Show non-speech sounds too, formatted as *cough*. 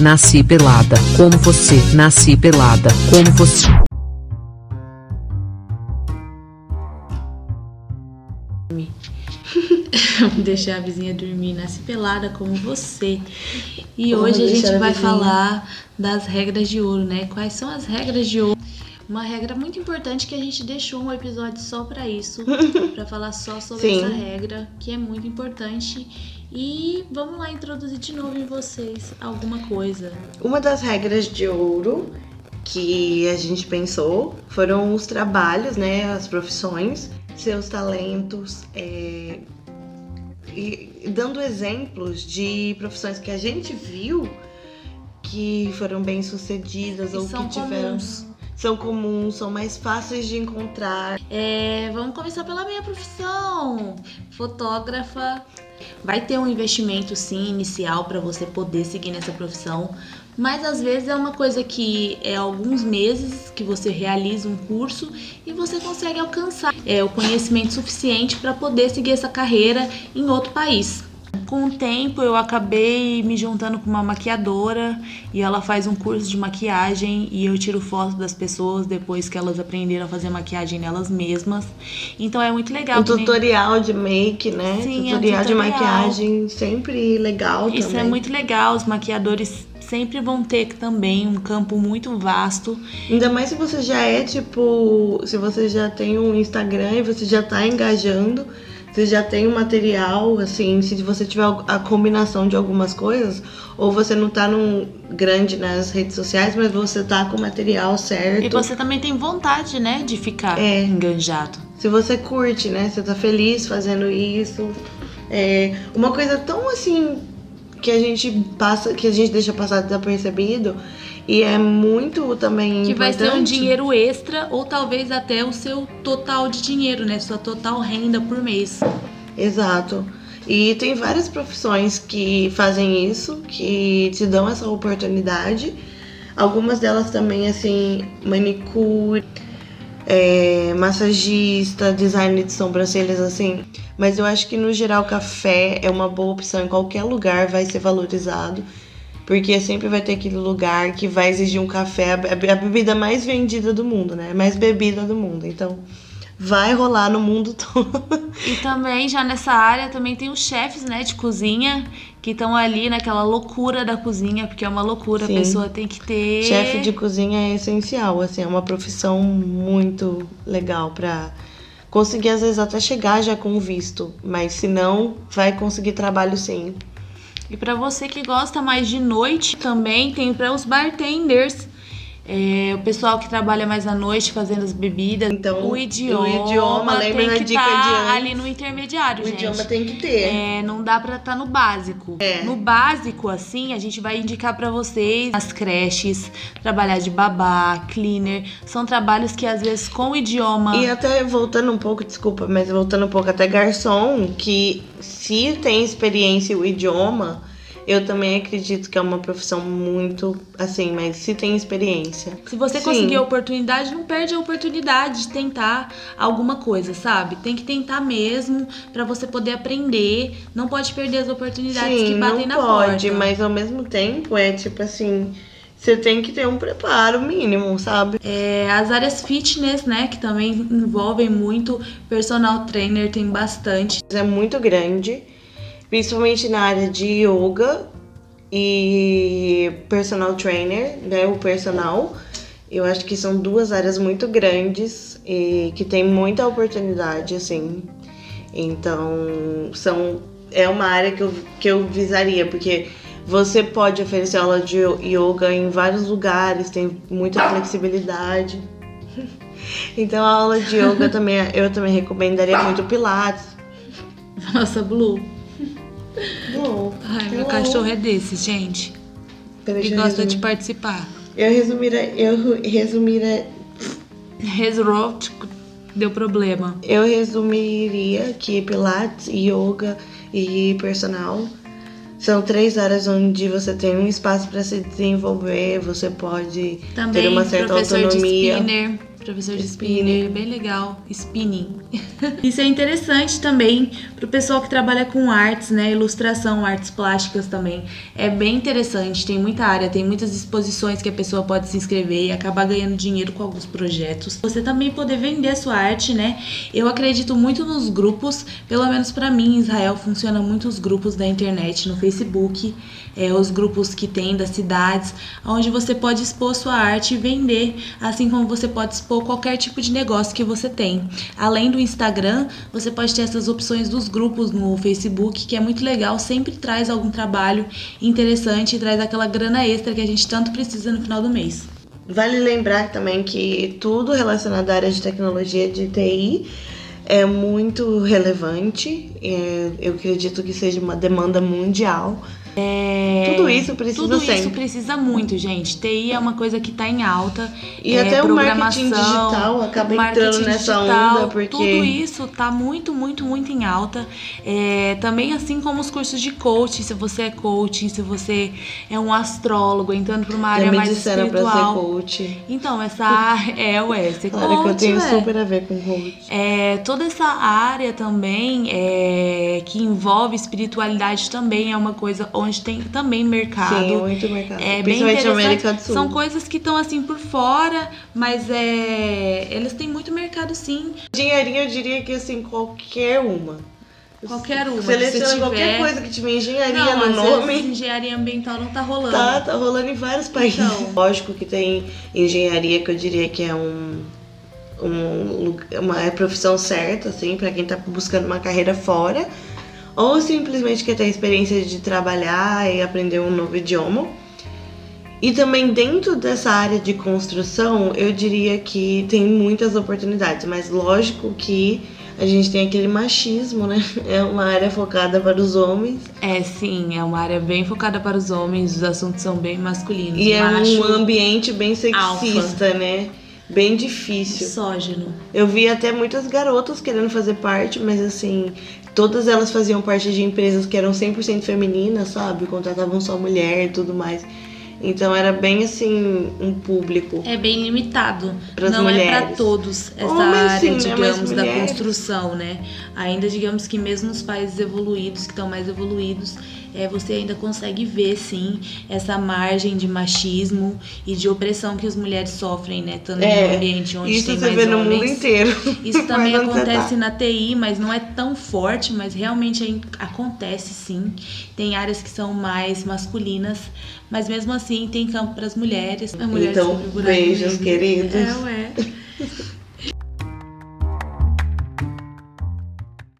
nasci pelada, como você, nasci pelada, como você. *laughs* deixar a vizinha dormir, nasce pelada como você. E Como hoje a gente a vai vizinha. falar das regras de ouro, né? Quais são as regras de ouro? Uma regra muito importante que a gente deixou um episódio só pra isso, *laughs* pra falar só sobre Sim. essa regra, que é muito importante. E vamos lá introduzir de novo em vocês alguma coisa. Uma das regras de ouro que a gente pensou foram os trabalhos, né? As profissões, seus talentos, é, e dando exemplos de profissões que a gente viu que foram bem sucedidas E ou que tiveram. comuns. São comuns, são mais fáceis de encontrar. É, vamos começar pela minha profissão, fotógrafa. Vai ter um investimento sim inicial para você poder seguir nessa profissão, mas às vezes é uma coisa que é alguns meses que você realiza um curso e você consegue alcançar é, o conhecimento suficiente para poder seguir essa carreira em outro país. Com o tempo eu acabei me juntando com uma maquiadora e ela faz um curso de maquiagem e eu tiro foto das pessoas depois que elas aprenderam a fazer maquiagem nelas mesmas. Então é muito legal. Um que nem- tutorial de make, né? Sim, é um tutorial de tutorial. maquiagem sempre legal Isso também. é muito legal, os maquiadores sempre vão ter também um campo muito vasto. Ainda mais se você já é tipo, se você já tem um Instagram e você já tá engajando, você já tem um material, assim, se você tiver a combinação de algumas coisas, ou você não tá num grande nas redes sociais, mas você tá com o material certo. E você também tem vontade, né, de ficar É. enganjado. Se você curte, né? Você tá feliz fazendo isso. É uma coisa tão assim que a gente passa, que a gente deixa passar desapercebido e é muito também Que vai ser um importante. dinheiro extra ou talvez até o seu total de dinheiro, né? Sua total renda por mês. Exato. E tem várias profissões que fazem isso, que te dão essa oportunidade. Algumas delas também, assim, manicure, é, massagista, design de sobrancelhas, assim. Mas eu acho que no geral café é uma boa opção em qualquer lugar, vai ser valorizado. Porque sempre vai ter aquele lugar que vai exigir um café, a be- a bebida mais vendida do mundo, né? Mais bebida do mundo. Então, vai rolar no mundo *laughs* todo. E também, já nessa área, também tem os chefes, né, de cozinha, que estão ali naquela loucura da cozinha, porque é uma loucura, Sim. a pessoa tem que ter. Chefe de cozinha é essencial, assim, é uma profissão muito legal pra conseguir às vezes até chegar já com visto, mas se não, vai conseguir trabalho sim. E pra você que gosta mais de noite, também tem para os bartenders. É, o pessoal que trabalha mais à noite fazendo as bebidas. Então, o idioma, o idioma, lembra tem que dica tá de ali no intermediário, O gente. idioma tem que ter. É, não dá pra estar no básico. É. No básico, assim, a gente vai indicar pra vocês as creches, trabalhar de babá, cleaner. São trabalhos que às vezes com o idioma. E até voltando um pouco, desculpa, mas voltando um pouco até garçom, que se tem experiência e o idioma, eu também acredito que é uma profissão muito assim, mas se tem experiência. Se você Sim. conseguir a oportunidade, não perde a oportunidade de tentar alguma coisa, sabe? Tem que tentar mesmo pra você poder aprender. Não pode perder as oportunidades que Sim, batem não na pode, porta. mas ao mesmo tempo é tipo assim, você tem que ter um preparo mínimo, sabe? É, as áreas fitness, né, que também envolvem muito personal trainer, tem bastante. É muito grande, principalmente na área de yoga e personal trainer, né, o personal. Eu acho que são duas áreas muito grandes e que tem muita oportunidade, assim. Então, são é uma área que eu, que eu visaria, porque você pode oferecer aula de yoga em vários lugares, tem muita flexibilidade. *laughs* Então, a aula de yoga também eu também recomendaria muito pilates. Nossa, Blue. Cachorro é desse, gente. Deixa eu gosta de resumir. participar. Eu resumira, eu resumira, Resrot deu problema. eu resumiria que Pilates, Yoga e personal são três áreas onde você tem um espaço para se desenvolver, você pode Também ter uma certa autonomia. de spinner. Professor de spinner, bem legal, spinning. *laughs* Isso é interessante também pro pessoal que trabalha com artes, né, ilustração, artes plásticas também. É bem interessante, tem muita área, tem muitas exposições que a pessoa pode se inscrever e acabar ganhando dinheiro com alguns projetos. Você também poder vender a sua arte, né? Eu acredito muito nos grupos, pelo menos para mim, em Israel funciona muito os grupos da internet, no Facebook, é, os grupos que tem das cidades, onde você pode expor sua arte e vender, assim como você pode expor qualquer tipo de negócio que você tem. Além do Instagram, você pode ter essas opções dos grupos no Facebook, que é muito legal, sempre traz algum trabalho interessante e traz aquela grana extra que a gente tanto precisa no final do mês. Vale lembrar também que tudo relacionado à área de tecnologia de TI é muito relevante. É, eu acredito que seja uma demanda mundial. É, Tudo isso precisa Tudo sempre. isso precisa muito, gente. TI é uma coisa que tá em alta. E é, até o marketing digital acaba marketing entrando nessa digital, onda, porque- Tudo isso tá muito, muito, muito em alta. É, também assim como os cursos de coaching, se você é coaching, se você é um astrólogo, entrando para uma área mais disseram pra ser espiritual. coach. Então, essa área *laughs* é, ué, ser Claro que eu tenho super a ver com coach. É, toda essa área também é, que envolve espiritualidade também é uma coisa onde tem também mercado. Sim, muito mercado. É bem Principalmente interessante. América do Sul. São coisas que estão assim por fora, mas é, eles têm muito mercado sim. Engenharia, eu diria que assim, qualquer uma. Qualquer uma. Seleciona se tiver... qualquer coisa que tiver engenharia não, no nome. vezes engenharia ambiental não tá rolando. Tá, tá rolando em vários países. Então. Lógico que tem engenharia que eu diria que é um, um uma é profissão certa, assim, pra quem tá buscando uma carreira fora. Ou simplesmente quer ter a experiência de trabalhar e aprender um novo idioma. E também dentro dessa área de construção, eu diria que tem muitas oportunidades, mas lógico que a gente tem aquele machismo, né? *laughs* É uma área focada para os homens. É, sim, é uma área bem focada para os homens, os assuntos são bem masculinos. E é macho, um ambiente bem sexista, alfa. né? Bem difícil. misógino. Eu vi até muitas garotas querendo fazer parte, mas assim, todas elas faziam parte de empresas que eram 100% femininas, sabe? Contratavam só mulher e tudo mais. Então era bem assim, um público. É bem limitado. Não é para mulheres. todos essa Homens, área, sim, né? digamos, da mulheres. construção, né? Ainda digamos que mesmo nos países evoluídos, que estão mais evoluídos, é, você ainda consegue ver sim essa margem de machismo e de opressão que as mulheres sofrem, né? Em É, um ambiente onde Isso tem você mais vê no homens. mundo inteiro. Isso *laughs* também acontece tá? na TI, mas não é tão forte, mas realmente aí acontece sim. Tem áreas que são mais masculinas, mas mesmo assim tem campo para as mulheres. As mulheres Então, beijos, queridos. É, ué.